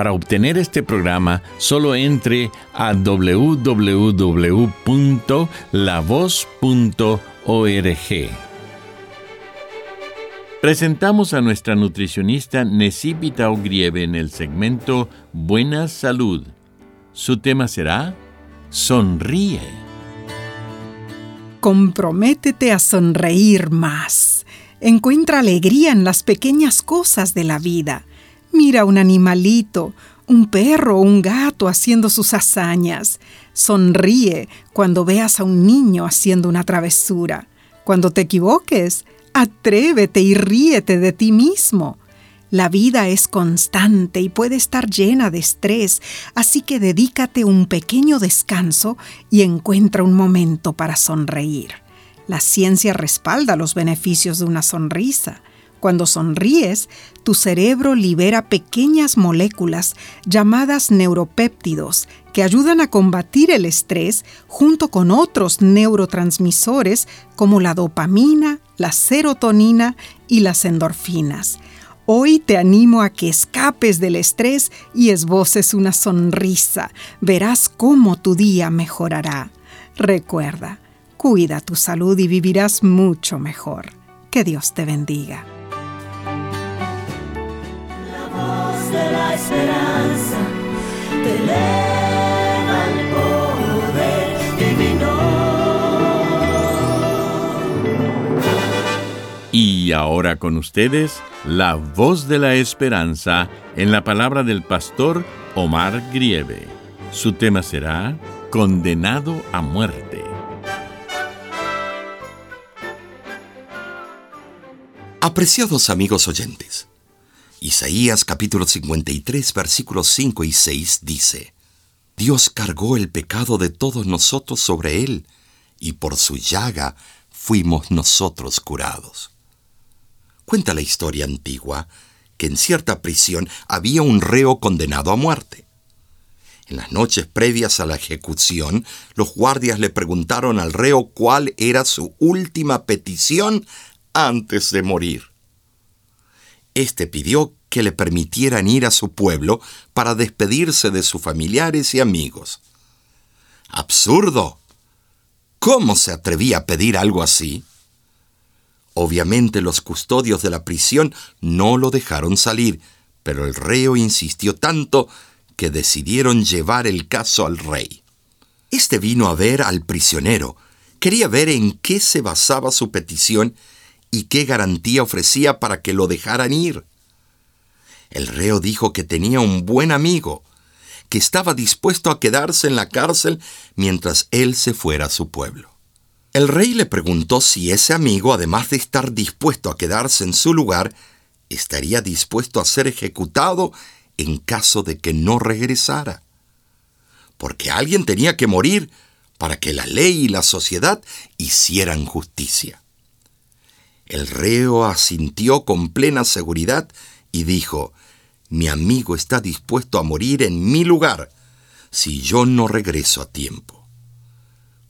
Para obtener este programa, solo entre a www.lavoz.org. Presentamos a nuestra nutricionista Necipita Ogrieve en el segmento Buena Salud. Su tema será Sonríe. Comprométete a sonreír más. Encuentra alegría en las pequeñas cosas de la vida Mira un animalito, un perro o un gato haciendo sus hazañas. Sonríe cuando veas a un niño haciendo una travesura. Cuando te equivoques, atrévete y ríete de ti mismo. La vida es constante y puede estar llena de estrés, así que dedícate un pequeño descanso y encuentra un momento para sonreír. La ciencia respalda los beneficios de una sonrisa. Cuando sonríes, tu cerebro libera pequeñas moléculas llamadas neuropéptidos que ayudan a combatir el estrés junto con otros neurotransmisores como la dopamina, la serotonina y las endorfinas. Hoy te animo a que escapes del estrés y esboces una sonrisa. Verás cómo tu día mejorará. Recuerda, cuida tu salud y vivirás mucho mejor. Que Dios te bendiga. La esperanza te eleva el poder divino. Y ahora con ustedes, la voz de la esperanza en la palabra del pastor Omar Grieve. Su tema será Condenado a muerte. Apreciados amigos oyentes, Isaías capítulo 53 versículos 5 y 6 dice, Dios cargó el pecado de todos nosotros sobre él, y por su llaga fuimos nosotros curados. Cuenta la historia antigua que en cierta prisión había un reo condenado a muerte. En las noches previas a la ejecución, los guardias le preguntaron al reo cuál era su última petición antes de morir. Este pidió que le permitieran ir a su pueblo para despedirse de sus familiares y amigos. ¡Absurdo! ¿Cómo se atrevía a pedir algo así? Obviamente los custodios de la prisión no lo dejaron salir, pero el reo insistió tanto que decidieron llevar el caso al rey. Este vino a ver al prisionero, quería ver en qué se basaba su petición y qué garantía ofrecía para que lo dejaran ir. El reo dijo que tenía un buen amigo, que estaba dispuesto a quedarse en la cárcel mientras él se fuera a su pueblo. El rey le preguntó si ese amigo, además de estar dispuesto a quedarse en su lugar, estaría dispuesto a ser ejecutado en caso de que no regresara. Porque alguien tenía que morir para que la ley y la sociedad hicieran justicia. El reo asintió con plena seguridad y dijo, mi amigo está dispuesto a morir en mi lugar si yo no regreso a tiempo.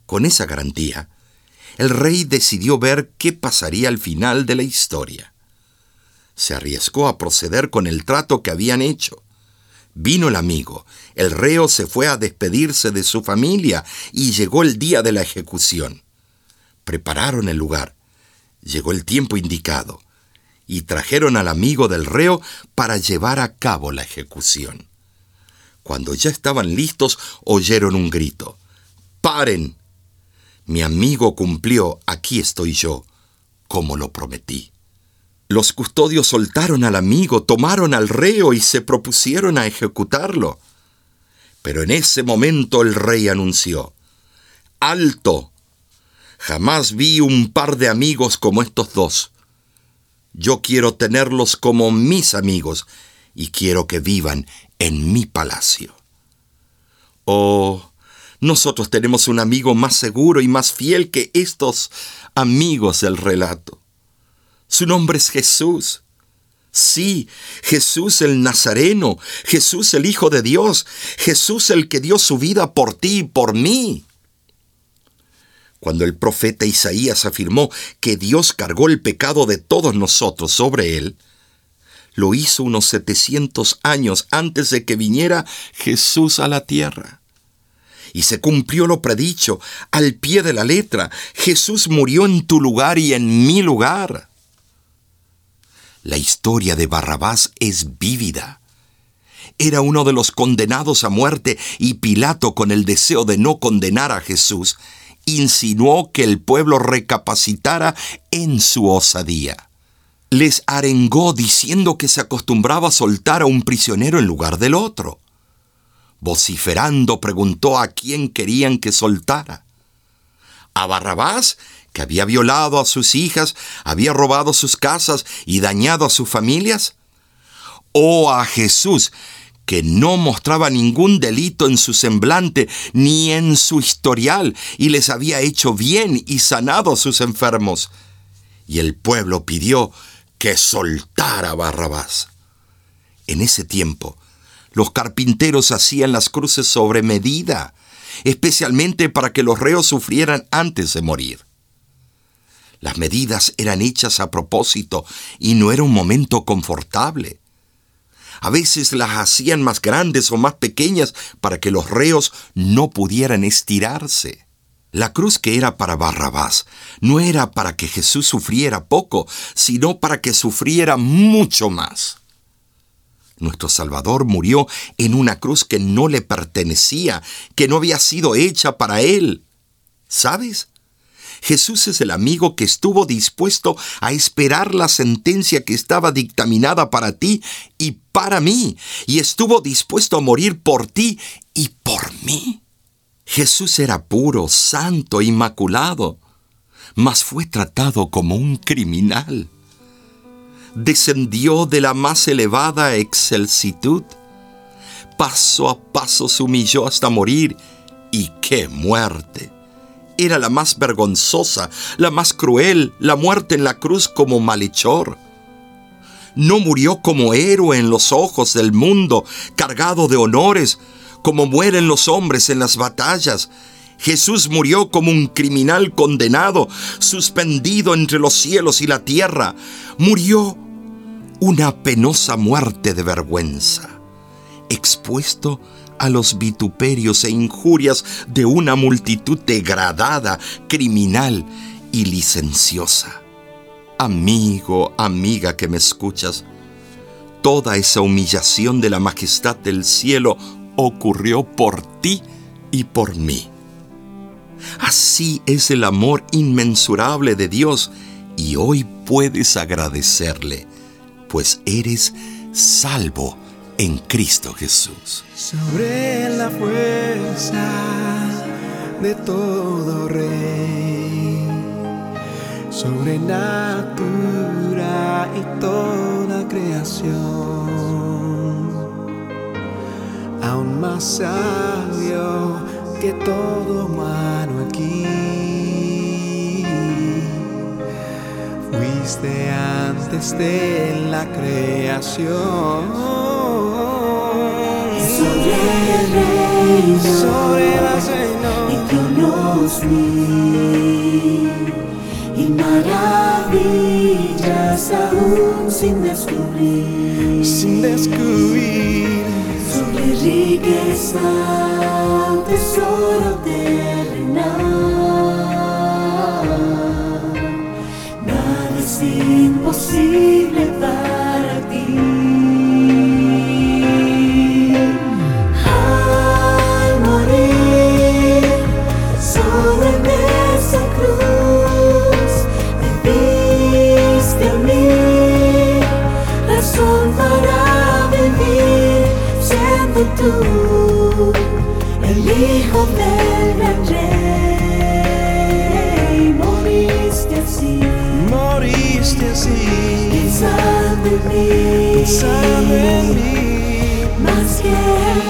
Con esa garantía, el rey decidió ver qué pasaría al final de la historia. Se arriesgó a proceder con el trato que habían hecho. Vino el amigo, el reo se fue a despedirse de su familia y llegó el día de la ejecución. Prepararon el lugar Llegó el tiempo indicado y trajeron al amigo del reo para llevar a cabo la ejecución. Cuando ya estaban listos, oyeron un grito. ¡Paren! Mi amigo cumplió, aquí estoy yo, como lo prometí. Los custodios soltaron al amigo, tomaron al reo y se propusieron a ejecutarlo. Pero en ese momento el rey anunció, ¡Alto! Jamás vi un par de amigos como estos dos. Yo quiero tenerlos como mis amigos y quiero que vivan en mi palacio. Oh, nosotros tenemos un amigo más seguro y más fiel que estos amigos del relato. Su nombre es Jesús. Sí, Jesús el Nazareno, Jesús el Hijo de Dios, Jesús el que dio su vida por ti y por mí. Cuando el profeta Isaías afirmó que Dios cargó el pecado de todos nosotros sobre él, lo hizo unos 700 años antes de que viniera Jesús a la tierra. Y se cumplió lo predicho, al pie de la letra. Jesús murió en tu lugar y en mi lugar. La historia de Barrabás es vívida. Era uno de los condenados a muerte y Pilato, con el deseo de no condenar a Jesús, insinuó que el pueblo recapacitara en su osadía. Les arengó diciendo que se acostumbraba a soltar a un prisionero en lugar del otro. Vociferando preguntó a quién querían que soltara. A Barrabás, que había violado a sus hijas, había robado sus casas y dañado a sus familias. O a Jesús, que no mostraba ningún delito en su semblante ni en su historial, y les había hecho bien y sanado a sus enfermos. Y el pueblo pidió que soltara Barrabás. En ese tiempo, los carpinteros hacían las cruces sobre medida, especialmente para que los reos sufrieran antes de morir. Las medidas eran hechas a propósito y no era un momento confortable. A veces las hacían más grandes o más pequeñas para que los reos no pudieran estirarse. La cruz que era para Barrabás no era para que Jesús sufriera poco, sino para que sufriera mucho más. Nuestro Salvador murió en una cruz que no le pertenecía, que no había sido hecha para él. ¿Sabes? Jesús es el amigo que estuvo dispuesto a esperar la sentencia que estaba dictaminada para ti y para mí, y estuvo dispuesto a morir por ti y por mí. Jesús era puro, santo, inmaculado, mas fue tratado como un criminal. Descendió de la más elevada excelsitud. Paso a paso se humilló hasta morir. ¡Y qué muerte! Era la más vergonzosa, la más cruel, la muerte en la cruz como malhechor. No murió como héroe en los ojos del mundo, cargado de honores, como mueren los hombres en las batallas. Jesús murió como un criminal condenado, suspendido entre los cielos y la tierra. Murió una penosa muerte de vergüenza, expuesto a los vituperios e injurias de una multitud degradada, criminal y licenciosa. Amigo, amiga que me escuchas, toda esa humillación de la majestad del cielo ocurrió por ti y por mí. Así es el amor inmensurable de Dios y hoy puedes agradecerle, pues eres salvo en Cristo Jesús. Sobre la fuerza de todo rey, sobre natura y toda creación, aún más sabio que todo humano aquí. Fuiste antes de la creación sobre el reino sobre las y tronos mil y maravillas aún sin descubrir sin descubrir. Sobre riqueza tesoro terrenal tú, el Hijo del gran Rey, moriste así, Moriste así, pensando en mí, pensando en mí. más que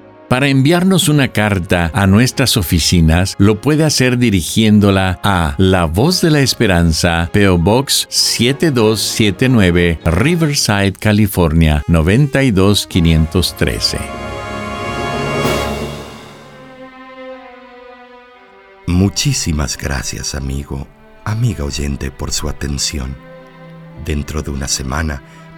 Para enviarnos una carta a nuestras oficinas, lo puede hacer dirigiéndola a La Voz de la Esperanza, PO Box 7279, Riverside, California 92513. Muchísimas gracias, amigo, amiga oyente, por su atención. Dentro de una semana,